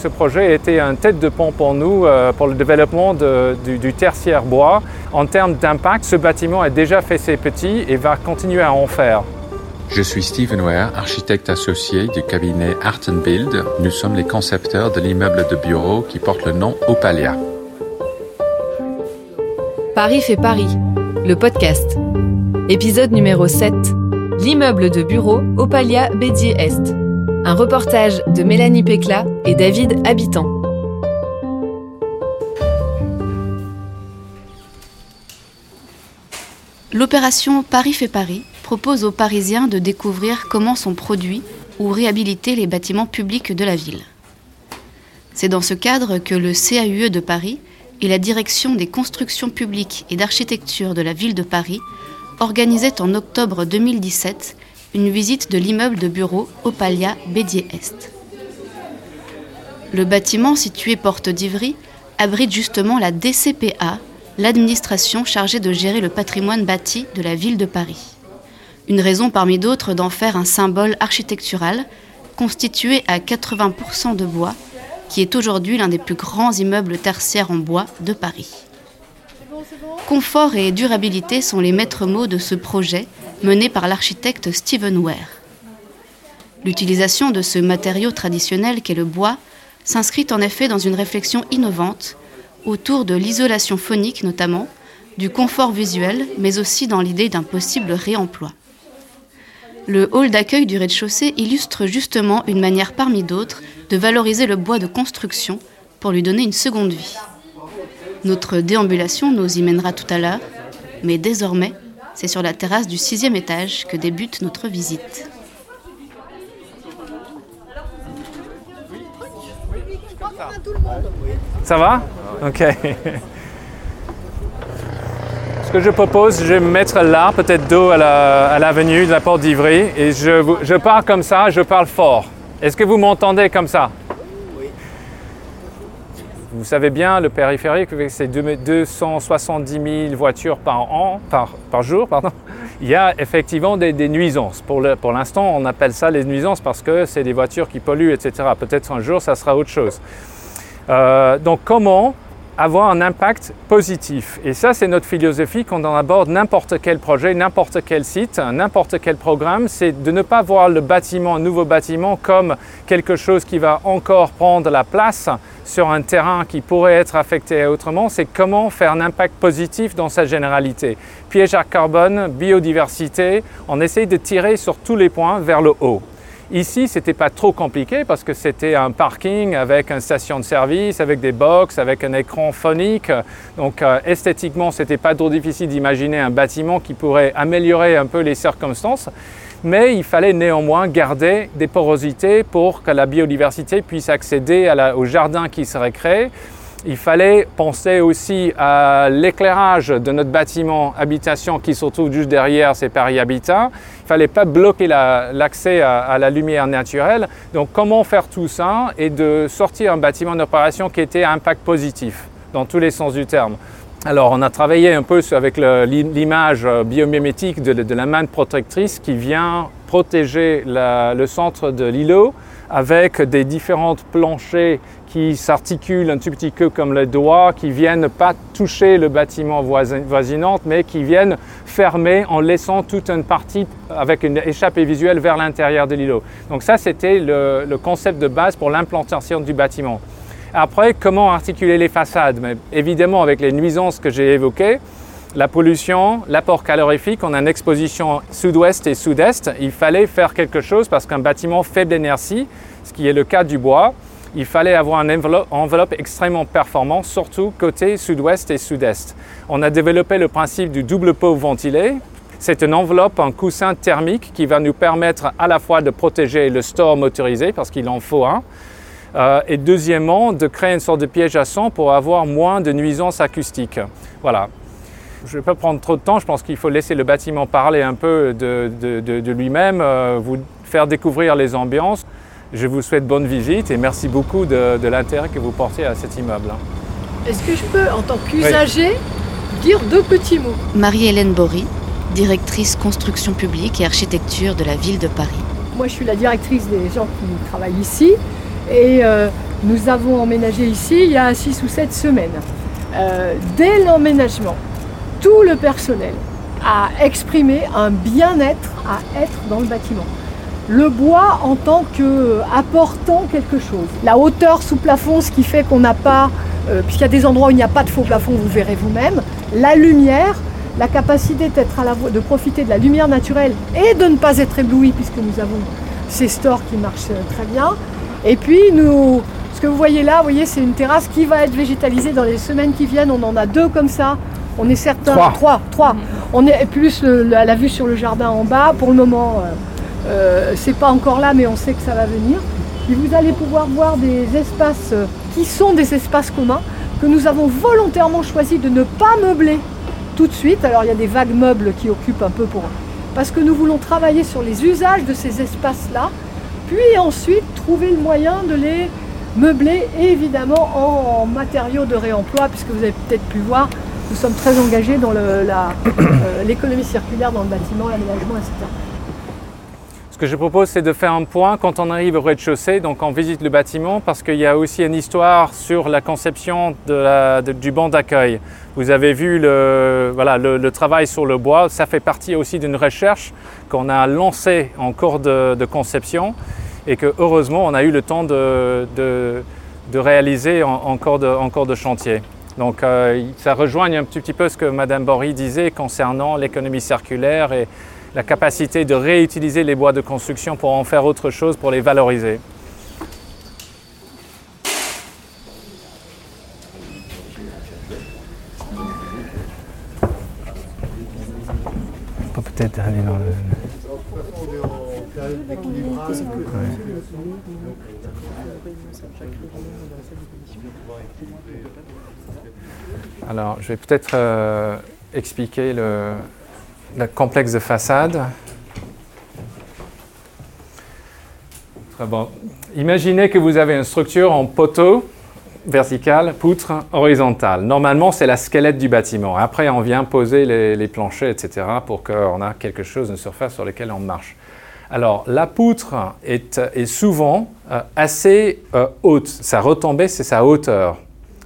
ce projet était un tête de pont pour nous euh, pour le développement du, tertiaire bois. En termes d'impact, ce bâtiment a déjà fait ses petits et va continuer à en faire. Je suis Steven Ware, architecte associé du cabinet Art Build. Nous sommes les concepteurs de l'immeuble de bureau qui porte le nom Opalia. Paris fait Paris, le podcast. Épisode numéro 7. L'immeuble de bureau Opalia Bédier Est. Un reportage de Mélanie Pécla et David Habitant. L'opération Paris fait Paris propose aux Parisiens de découvrir comment sont produits ou réhabilités les bâtiments publics de la ville. C'est dans ce cadre que le CAUE de Paris et la Direction des constructions publiques et d'architecture de la ville de Paris organisaient en octobre 2017 une visite de l'immeuble de bureau Opalia Bédier-Est. Le bâtiment situé porte d'Ivry abrite justement la DCPA, l'administration chargée de gérer le patrimoine bâti de la ville de Paris. Une raison parmi d'autres d'en faire un symbole architectural constitué à 80% de bois, qui est aujourd'hui l'un des plus grands immeubles tertiaires en bois de Paris. Confort et durabilité sont les maîtres mots de ce projet mené par l'architecte Stephen Ware. L'utilisation de ce matériau traditionnel qu'est le bois s'inscrit en effet dans une réflexion innovante autour de l'isolation phonique notamment, du confort visuel, mais aussi dans l'idée d'un possible réemploi. Le hall d'accueil du rez-de-chaussée illustre justement une manière parmi d'autres de valoriser le bois de construction pour lui donner une seconde vie. Notre déambulation nous y mènera tout à l'heure, mais désormais, c'est sur la terrasse du sixième étage que débute notre visite. Ça va Ok. Ce que je propose, je vais me mettre là, peut-être dos à l'avenue de la porte d'Ivry, et je, je parle comme ça, je parle fort. Est-ce que vous m'entendez comme ça? Vous savez bien, le périphérique, avec ses 270 000 voitures par, an, par, jour, pardon, il y a effectivement des, nuisances. Pour l'instant, on appelle ça les nuisances parce que c'est des voitures qui polluent, etc. Peut-être un jour, ça sera autre chose. Euh, donc comment avoir un impact positif. Et ça, c'est notre philosophie quand on aborde n'importe quel projet, n'importe quel site, n'importe quel programme, c'est de ne pas voir le bâtiment, un nouveau bâtiment, comme quelque chose qui va encore prendre la place sur un terrain qui pourrait être affecté autrement, c'est comment faire un impact positif dans sa généralité. Piège à carbone, biodiversité, on essaye de tirer sur tous les points vers le haut. Ici, ce n'était pas trop compliqué parce que c'était un parking avec une station de service, avec des box, avec un écran phonique. Donc euh, esthétiquement, ce n'était pas trop difficile d'imaginer un bâtiment qui pourrait améliorer un peu les circonstances. Mais il fallait néanmoins garder des porosités pour que la biodiversité puisse accéder au jardin qui serait créé il fallait penser aussi à l'éclairage de notre bâtiment habitation qui se trouve juste derrière ces Paris Habitat. Il fallait pas bloquer l'accès à, la lumière naturelle. Donc comment faire tout ça et de sortir un bâtiment d'opération qui était à impact positif dans tous les sens du terme? Alors on a travaillé un peu avec l'image biomimétique de, la main protectrice qui vient protéger le centre de l'îlot avec des différentes planchers qui s'articulent un tout petit peu comme le doigt, qui viennent pas toucher le bâtiment voisinant, mais qui viennent fermer en laissant toute une partie avec une échappée visuelle vers l'intérieur de l'îlot. Donc ça, c'était le, le, concept de base pour l'implantation du bâtiment. Après, comment articuler les façades? Mais Évidemment, avec les nuisances que j'ai évoquées, la pollution, l'apport calorifique, on a une exposition sud-ouest et sud-est. Il fallait faire quelque chose parce qu'un bâtiment faible d'énergie, ce qui est le cas du bois, il fallait avoir une enveloppe, extrêmement performante, surtout côté sud-ouest et sud-est. On a développé le principe du double pot ventilé. C'est une enveloppe, un coussin thermique qui va nous permettre à la fois de protéger le store motorisé, parce qu'il en faut un, euh, et deuxièmement, de créer une sorte de piège à son pour avoir moins de nuisances acoustiques. Voilà. Je ne vais pas prendre trop de temps, je pense qu'il faut laisser le bâtiment parler un peu de, lui-même, euh, vous faire découvrir les ambiances. Je vous souhaite bonne visite et merci beaucoup de, l'intérêt que vous portez à cet immeuble. Est-ce que je peux, en tant qu'usager, dire deux petits mots? Marie-Hélène Bory, directrice construction publique et architecture de la ville de Paris. Moi, je suis la directrice des gens qui travaillent ici. Et euh, Nous avons emménagé ici il y a 6 ou 7 semaines. Euh, dès l'emménagement, tout le personnel a exprimé un bien-être à être dans le bâtiment. Le bois en tant qu'apportant quelque chose. La hauteur sous plafond, ce qui fait qu'on n'a pas, euh, puisqu'il y a des endroits où il n'y a pas de faux plafond, vous verrez vous-même. La lumière, la capacité d'être à la, de profiter de la lumière naturelle et de ne pas être ébloui, puisque nous avons ces stores qui marchent euh, très bien. Et puis, nous, ce que vous voyez là, vous voyez, c'est une terrasse qui va être végétalisée dans les semaines qui viennent. On en a deux comme ça. On est certain. Trois. Trois. trois. On est plus le- la, la vue sur le jardin en bas. Pour le moment, euh, euh, c'est pas encore là, mais on sait que ça va venir. Et vous allez pouvoir voir des espaces euh, qui sont des espaces communs que nous avons volontairement choisi de ne pas meubler tout de suite. Alors il y a des vagues meubles qui occupent un peu pour parce que nous voulons travailler sur les usages de ces espaces-là, puis ensuite trouver le moyen de les meubler évidemment en, matériaux de réemploi, puisque vous avez peut-être pu voir, nous sommes très engagés dans euh, l'économie circulaire dans le bâtiment, l'aménagement, etc. Ce que je propose, c'est de faire un point quand on arrive au rez-de-chaussée, donc on visite le bâtiment, parce qu'il y a aussi une histoire sur la conception du banc d'accueil. Vous avez vu le, travail sur le bois, ça fait partie aussi d'une recherche qu'on a lancée en cours de, conception et que heureusement on a eu le temps de, réaliser en, cours de, chantier. Donc euh, ça rejoigne un petit, peu ce que Madame Bory disait concernant l'économie circulaire la capacité de réutiliser les bois de construction pour en faire autre chose, pour les valoriser. Peut peut-être aller dans le... Alors, je vais peut-être euh, expliquer le, le complexe de façade. Bon. Imaginez que vous avez une structure en poteau vertical, poutre horizontale. Normalement, c'est la squelette du bâtiment. Après, on vient poser les, planchers, etc., pour qu'on ait quelque chose, une surface sur laquelle on marche. Alors, la poutre est, est souvent euh, assez euh, haute. Sa retombée, c'est sa hauteur.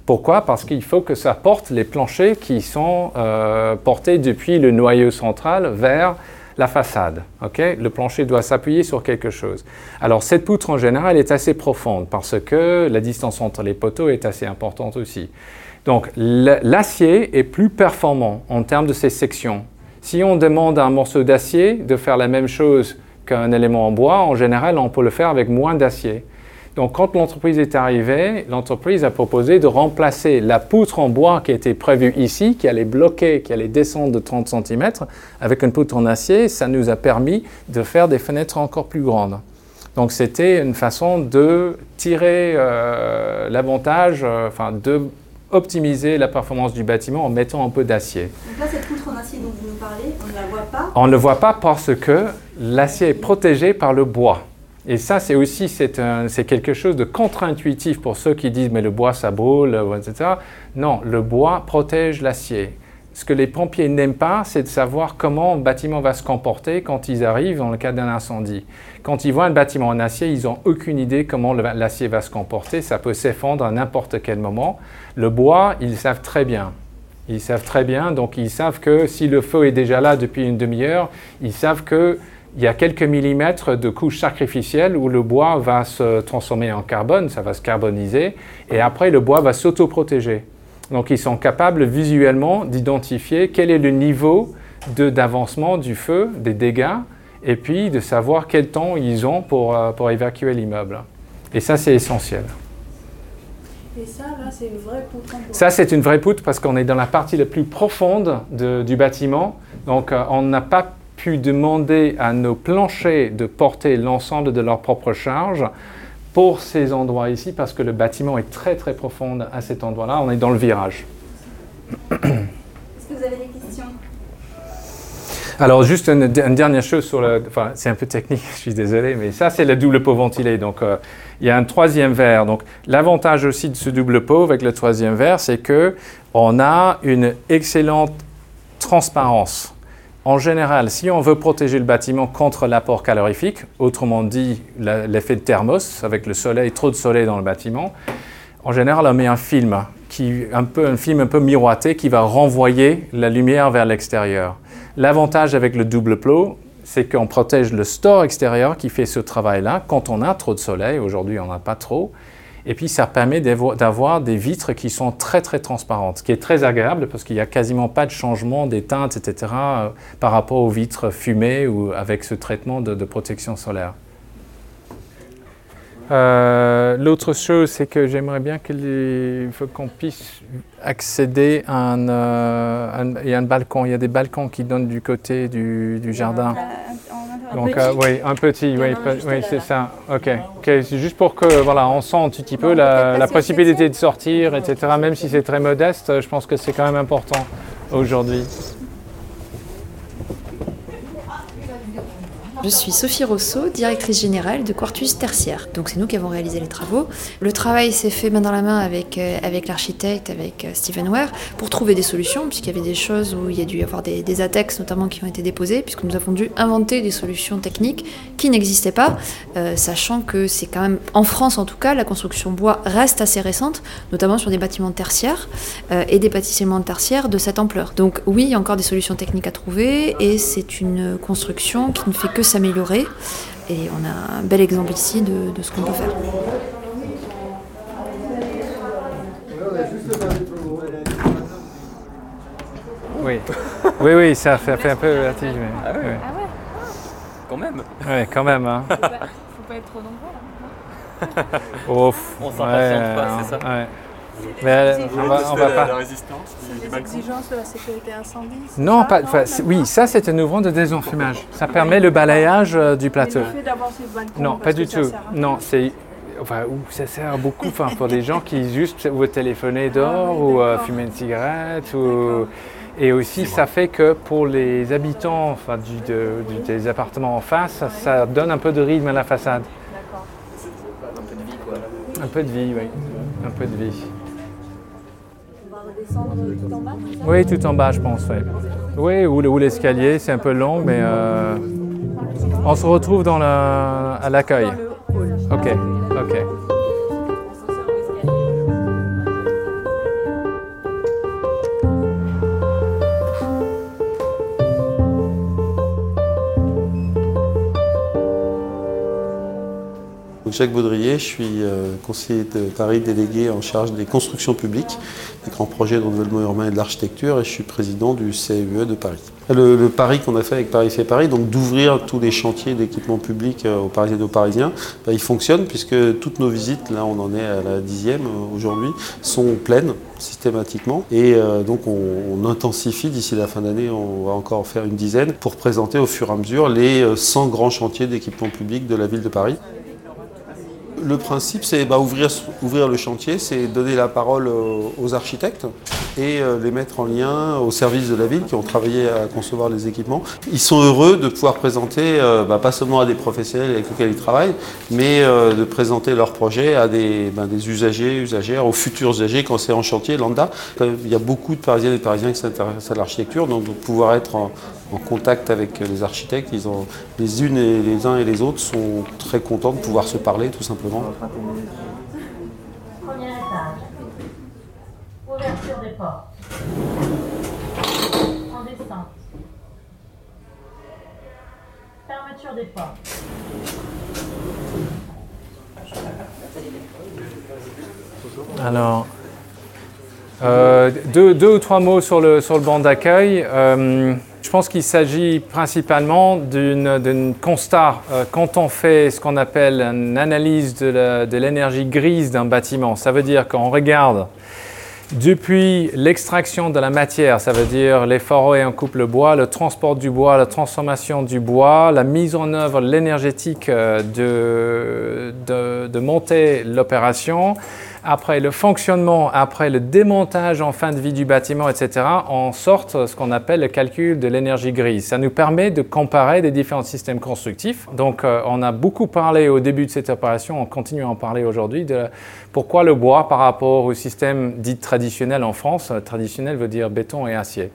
Pourquoi? Parce qu'il faut que ça porte les planchers qui sont euh, portés depuis le noyau central vers la façade. le plancher doit s'appuyer sur quelque chose. Alors cette poutre en général est assez profonde parce que la distance entre les poteaux est assez importante aussi. Donc l'acier est plus performant en termes de ses sections. Si on demande à un morceau d'acier de faire la même chose qu'un élément en bois, en général on peut le faire avec moins d'acier. Donc, quand l'entreprise est arrivée, l'entreprise a proposé de remplacer la poutre en bois qui était prévue ici, qui allait bloquer, qui allait descendre de 30 cm, avec une poutre en acier. Ça nous a permis de faire des fenêtres encore plus grandes. Donc, c'était une façon de tirer euh, l'avantage, euh, enfin, de optimiser la performance du bâtiment en mettant un peu d'acier. Donc là, cette poutre en acier dont vous nous parlez, on ne la voit pas. On ne le voit pas parce que l'acier est protégé par le bois. Et ça, c'est aussi c'est quelque chose de contre-intuitif pour ceux qui disent mais le bois ça brûle, euh, etc. Non, le bois protège l'acier. Ce que les pompiers n'aiment pas, c'est de savoir comment un bâtiment va se comporter quand ils arrivent dans le cas d'un incendie. Quand ils voient un bâtiment en acier, ils n'ont aucune idée comment l'acier va se comporter. Ça peut s'effondrer à n'importe quel moment. Le bois, ils savent très bien. Ils savent très bien, donc ils savent que si le feu est déjà là depuis une demi-heure, ils savent que il y a quelques millimètres de couche sacrificielle où le bois va se transformer en carbone, ça va se carboniser, et après le bois va s'autoprotéger. Donc ils sont capables visuellement d'identifier quel est le niveau de- d'avancement du feu, des dégâts, et puis de savoir quel temps ils ont pour, euh, pour évacuer l'immeuble. Et ça, c'est essentiel. Et ça, là, c'est une vraie poutre. Ça, c'est une vraie poutre parce qu'on est dans la partie la plus profonde de- du bâtiment. Donc, euh, on n'a pas pu demander à nos planchers de porter l'ensemble de leur propre charge pour ces endroits ici parce que le bâtiment est très très profond à cet endroit-là. On est dans le virage. Est-ce que vous avez des questions? Alors, juste une, une dernière chose sur le. Enfin, c'est un peu technique, je suis désolé, mais ça, c'est le double pot ventilé. Donc, euh, il y a un troisième verre. Donc, l'avantage aussi de ce double pot avec le troisième verre, c'est que on a une excellente transparence. En général, si on veut protéger le bâtiment contre l'apport calorifique, autrement dit l'effet de thermos avec le soleil, trop de soleil dans le bâtiment, en général on met un film, qui, un, peu, un film un peu miroité qui va renvoyer la lumière vers l'extérieur. L'avantage avec le double plot, c'est qu'on protège le store extérieur qui fait ce travail-là quand on a trop de soleil. Aujourd'hui, on n'a pas trop. Et puis ça permet d'avoir des vitres qui sont très très transparentes, ce qui est très agréable parce qu'il n'y a quasiment pas de changement des teintes, etc. Euh, par rapport aux vitres fumées ou avec ce traitement de, protection solaire. Euh, l'autre chose, c'est que j'aimerais bien qu'on puisse accéder à un, euh, il y a un balcon, il y a des balcons qui donnent du côté du, du jardin. Donc, euh, oui, un petit, oui, oui c'est ça. Ok, c'est juste pour que, voilà, on sent un petit peu la, la possibilité de sortir, etc. Même si c'est très modeste, je pense que c'est quand même important aujourd'hui. Je suis Sophie Rousseau, directrice générale de Quartus Tertiaire. Donc c'est nous qui avons réalisé les travaux. Le travail s'est fait main dans la main avec, euh, avec l'architecte, avec euh, Stephen Ware, pour trouver des solutions, puisqu'il y avait des choses où il y a dû y avoir des, des notamment qui ont été déposés, puisque nous avons dû inventer des solutions techniques qui n'existaient pas, euh, sachant que c'est quand même, en France en tout cas, la construction bois reste assez récente, notamment sur des bâtiments tertiaires et des bâtiments tertiaires de cette ampleur. Donc oui, il y a encore des solutions techniques à trouver, et c'est une construction qui ne fait que s'améliorer. Et on a un bel exemple ici de, de ce qu'on peut faire. Oui, oui, oui, ça fait, fait un peu vertige. Mais, ah, ouais. ouais. ah ouais Quand même Oui, quand même. Hein. Faut, pas, faut pas être trop nombreux là. Ouf, On s'impatiente ouais, pas, c'est ça ouais. Mais on va, on va pas. La résistance C'est des exigences de la sécurité incendie Non, ça pas, c'est- oui, ça c'est un ouvrant de désenfumage. Ça permet le balayage euh, du Mais plateau. le fait d'avoir ces balcons, Non, pas du tout. Non, c'est. Enfin, ou ça sert beaucoup enfin, pour des gens qui juste veulent téléphoner Ah dehors oui, ou euh, fumer une cigarette. Ou... Et aussi, ça fait que pour les habitants enfin, du- de- du- des appartements en face, ça, ça donne un peu de rythme à la façade. D'accord. Un peu de vie, quoi. Un peu de vie, oui. Un peu de vie. Tout en bas, Oui, tout en bas, je pense. Oui, oui ou, le- ou l'escalier, c'est un peu long, mais euh, on se retrouve dans à l'accueil. Ok, ok. Jacques Baudrier, je suis euh, conseiller de Paris délégué en charge des constructions publiques, des grands projets de renouvellement urbain et de l'architecture, et je suis président du CEE de Paris. Le, pari qu'on a fait avec Paris fait Paris, donc d'ouvrir tous les chantiers d'équipement public euh, aux Parisiennes et aux Parisiens, bah, il fonctionne puisque toutes nos visites, là on en est à la dixième euh, aujourd'hui, sont pleines systématiquement. Et donc on, intensifie d'ici la fin d'année, on va encore en faire une dizaine pour présenter au fur et à mesure les euh, 100 grands chantiers d'équipement public de la ville de Paris. Le principe, c'est bah, ouvrir, le chantier, c'est donner la parole aux, aux architectes et euh, les mettre en lien aux services de la ville qui ont travaillé à concevoir les équipements. Ils sont heureux de pouvoir présenter, euh, bah, pas seulement à des professionnels avec lesquels ils travaillent, mais euh, de présenter leurs projets à des, bah, des usagers, usagères, aux futurs usagers quand c'est en chantier, lambda. Euh, Il y a beaucoup de Parisiennes et de Parisiens qui s'intéressent à l'architecture, donc pouvoir être en, en contact avec les architectes. Ils ont, les unes et les uns et les autres sont très contents de pouvoir se parler tout simplement. Premier étage. Ouverture des portes. En descente. Fermeture des portes. Alors, euh, deux, deux ou trois mots sur le, sur le banc d'accueil. Euh, je pense qu'il s'agit principalement d'un constat. Euh, quand on fait ce qu'on appelle une analyse de l'énergie grise d'un bâtiment, ça veut dire qu'on regarde depuis l'extraction de la matière, ça veut dire les forêts en coupe le bois, le transport du bois, la transformation du bois, la mise en œuvre l'énergétique euh, de, de monter l'opération, après le fonctionnement, après le démontage en fin de vie du bâtiment, etc., en sorte ce qu'on appelle le calcul de l'énergie grise. Ça nous permet de comparer des différents systèmes constructifs. Donc, euh, on a beaucoup parlé au début de cette opération, on continue à en parler aujourd'hui, de pourquoi le bois par rapport au système dit traditionnel en France. Euh, Traditionnel veut dire béton et acier.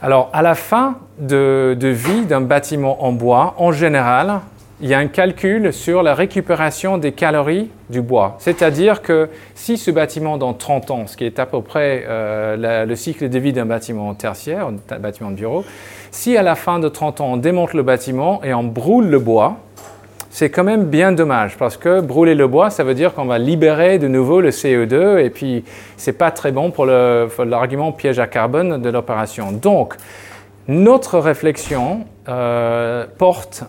Alors, à la fin de vie d'un bâtiment en bois, en général, il y a un calcul sur la récupération des calories du bois. C'est-à-dire que si ce bâtiment dans 30 ans, ce qui est à peu près euh, le cycle de vie d'un bâtiment tertiaire, un bâtiment de bureau, si à la fin de 30 ans on démonte le bâtiment et on brûle le bois, c'est quand même bien dommage parce que brûler le bois, ça veut dire qu'on va libérer de nouveau le CO2 et puis c'est pas très bon pour l'argument piège à carbone de l'opération. Donc, notre réflexion euh, porte,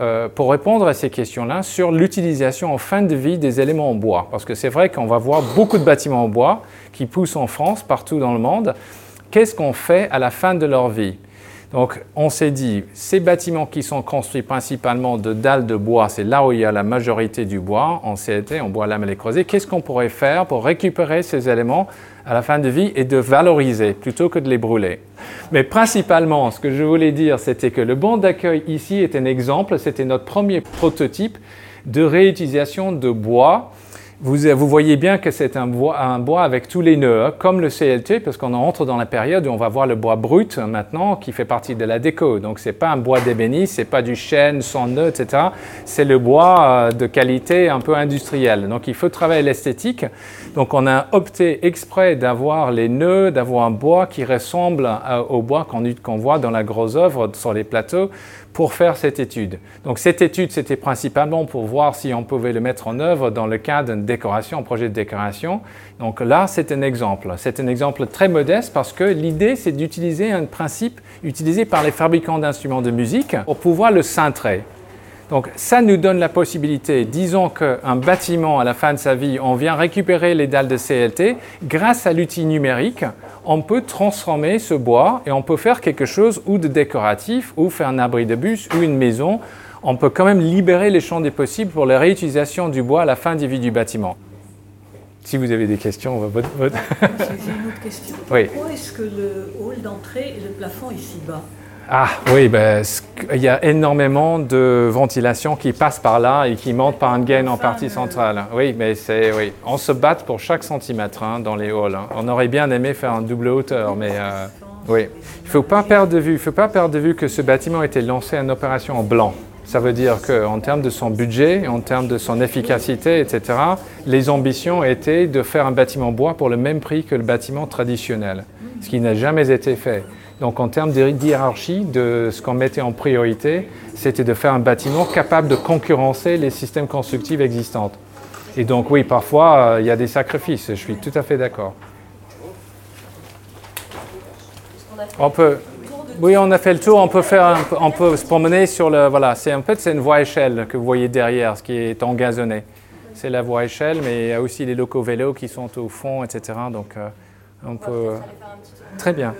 euh, pour répondre à ces questions-là, sur l'utilisation en fin de vie des éléments en bois. Parce que c'est vrai qu'on va voir beaucoup de bâtiments en bois qui poussent en France, partout dans le monde. Qu'est-ce qu'on fait à la fin de leur vie? Donc, on s'est dit, ces bâtiments qui sont construits principalement de dalles de bois, c'est là où il y a la majorité du bois en CLT, en bois lamellé creusé. Qu'est-ce qu'on pourrait faire pour récupérer ces éléments à la fin de vie et de valoriser plutôt que de les brûler. Mais principalement, ce que je voulais dire, c'était que le banc d'accueil ici est un exemple, c'était notre premier prototype de réutilisation de bois vous, voyez bien que c'est un bois, avec tous les nœuds, hein, comme le CLT, parce qu'on entre dans la période où on va voir le bois brut hein, maintenant, qui fait partie de la déco. Donc c'est pas un bois d'ébéniste, c'est pas du chêne sans nœuds, etc. C'est le bois euh, de qualité un peu industrielle. Donc il faut travailler l'esthétique. Donc on a opté exprès d'avoir les nœuds, d'avoir un bois qui ressemble euh, au bois qu'on qu'on voit dans la grosse œuvre sur les plateaux pour faire cette étude. Donc cette étude, c'était principalement pour voir si on pouvait le mettre en œuvre dans le cadre d'une décoration, un projet de décoration. Donc là, c'est un exemple. C'est un exemple très modeste parce que l'idée, c'est d'utiliser un principe utilisé par les fabricants d'instruments de musique pour pouvoir le cintrer. Donc ça nous donne la possibilité, disons qu'un bâtiment à la fin de sa vie, on vient récupérer les dalles de CLT, grâce à l'outil numérique, on peut transformer ce bois et on peut faire quelque chose ou de décoratif, ou faire un abri de bus, ou une maison. On peut quand même libérer les champs des possibles pour la réutilisation du bois à la fin de vie du bâtiment. Si vous avez des questions, votre... votre- J'ai une autre question. Oui. Pourquoi est-ce que le hall d'entrée et le plafond est si bas? Ah oui, ben, il y a énormément de ventilation qui passe par là et qui monte par une gaine en partie centrale. Oui, mais c'est oui, on se bat pour chaque centimètre hein, dans les halls. hein. On aurait bien aimé faire un double hauteur, mais euh, oui, il faut pas perdre de vue. Il faut pas perdre de vue que ce bâtiment a été lancé en opération en blanc. Ça veut dire qu'en termes de son budget, en termes de son efficacité, etc., les ambitions étaient de faire un bâtiment bois pour le même prix que le bâtiment traditionnel, ce qui n'a jamais été fait. Donc en termes de hiérarchie, de ce qu'on mettait en priorité, c'était de faire un bâtiment capable de concurrencer les systèmes constructifs existants. Et donc oui, parfois, euh, il y a des sacrifices, je suis tout à fait d'accord. On peut, oui, on a fait le tour. On peut faire, un on peut se promener sur le, voilà. C'est en fait c'est une voie échelle que vous voyez derrière, ce qui est engazonné. C'est la voie échelle, mais il y a aussi les locaux vélos qui sont au fond, etc. Donc euh, on peut. Très bien.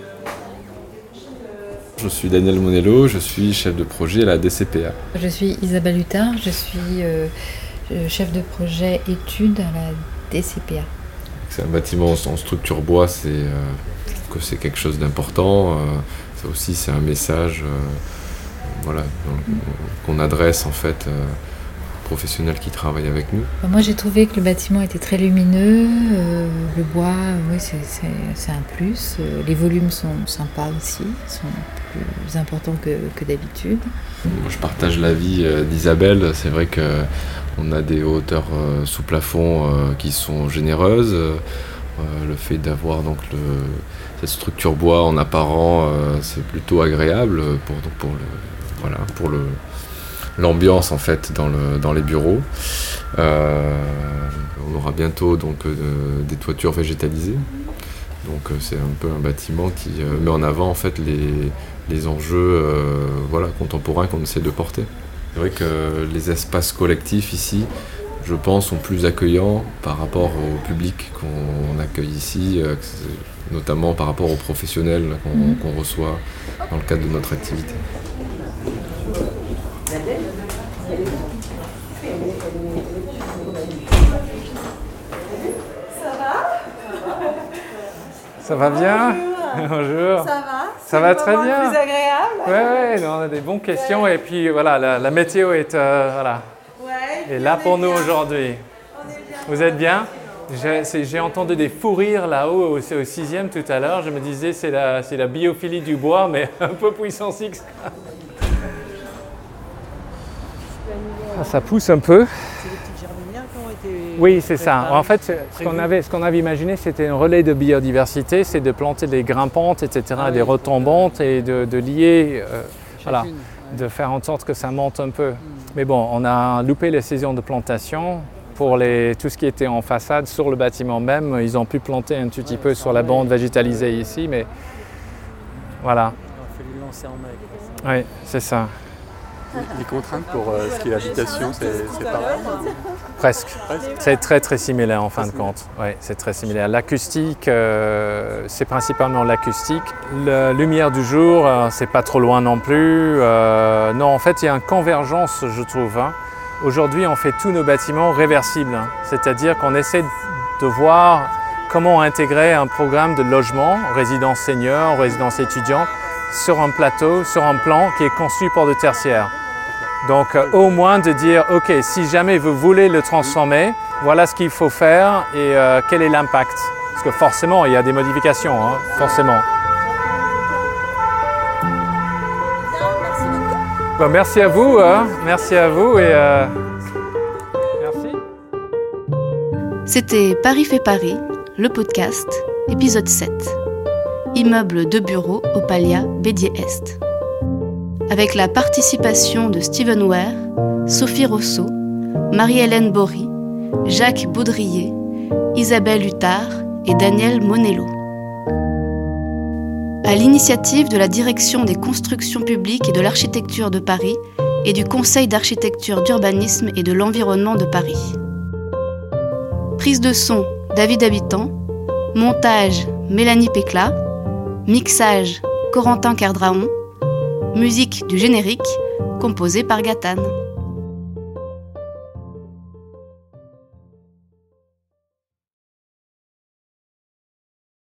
Je suis Daniel Monello, je suis chef de projet à la DCPA. Je suis Isabelle Huttard, je suis euh, euh, chef de projet études à la DCPA. C'est un bâtiment en structure bois, c'est, euh, que c'est quelque chose d'important. euh, ça aussi, c'est un message voilà, dans- qu'on adresse en fait professionnels qui travaillent avec nous. Bah, Moi j'ai trouvé que le bâtiment était très lumineux, euh, le bois, oui, c'est, un plus. Euh, les volumes sont sympas aussi, sont plus importants que, que d'habitude. Je partage l'avis euh, d'Isabelle. C'est vrai que on a des hauteurs sous plafond qui sont généreuses. Le fait d'avoir donc le, cette structure bois en apparent, c'est plutôt agréable pour pour le voilà pour le l'ambiance en fait dans le dans les bureaux. Euh, on aura bientôt donc euh, des toitures végétalisées. Donc euh, c'est un peu un bâtiment qui met en avant en fait les, les enjeux voilà, contemporains qu'on essaie de porter. C'est vrai que les espaces collectifs ici, je pense, sont plus accueillants par rapport au public qu'on accueille ici, notamment par rapport aux professionnels qu'on Mhm. qu'on reçoit dans le cadre de notre activité. Ça va bien Bonjour. Ça va Ça C'est va très bien. plus agréable ouais, non, on a des bonnes questions et puis voilà, la, la météo est, euh, voilà, Ouais, est là pour nous aujourd'hui. On est bien. Vous êtes bien J'ai c'est- entendu des fous rires là-haut au, au sixième tout à l'heure. Je me disais c'est la, c'est la biophilie du bois, mais un peu puissance X. Ah, ça pousse un peu. C'est les petites jardinières qui ont été. Oui, c'est ça. En fait, ce qu'on avait, ce avait imaginé, c'était un relais de biodiversité, c'est de planter des grimpantes, etc., Ah des oui. retombantes et de, de lier, euh, voilà, de faire en sorte que ça monte un peu. Mais bon, on a loupé les saisons de plantation. Pour les, tout ce qui était en façade, sur le bâtiment même, ils ont pu planter un tout petit peu sur la bande végétalisée ici, mais voilà. Il a fallu lancer en. Oui, c'est ça. Les contraintes pour euh, ce qui est l'habitation, c'est pareil Presque. C'est très très similaire en fin de compte. Oui, c'est très similaire. L'acoustique, euh, c'est principalement l'acoustique. La lumière du jour, euh, c'est pas trop loin non plus. Non, en fait, il y a une convergence, je trouve. hein. Aujourd'hui, on fait tous nos bâtiments réversibles, hein. c'est-à-dire qu'on essaie de voir comment intégrer un programme de logement, résidence senior, résidence étudiante, sur un plateau, sur un plan qui est construit pour le tertiaire. Donc euh, au moins de dire, OK, si jamais vous voulez le transformer, voilà ce qu'il faut faire et euh, quel est l'impact. Parce que forcément, il y a des modifications, hein, forcément. Bon, merci à vous, hein, merci à vous et euh, merci. C'était Paris fait Paris, le podcast, épisode 7. Immeuble de bureaux au Palia Bédier Est. Avec la participation de Steven Ware, Sophie Rousseau, Marie-Hélène Bory, Jacques Baudrier, Isabelle Huttard et Daniel Monello. À l'initiative de la Direction des constructions publiques et de l'architecture de Paris et du Conseil d'architecture d'urbanisme et de l'environnement de Paris. Prise de son David Habitant, montage Mélanie Pécla, mixage Corentin Cardraon, musique du générique composée par Gatane.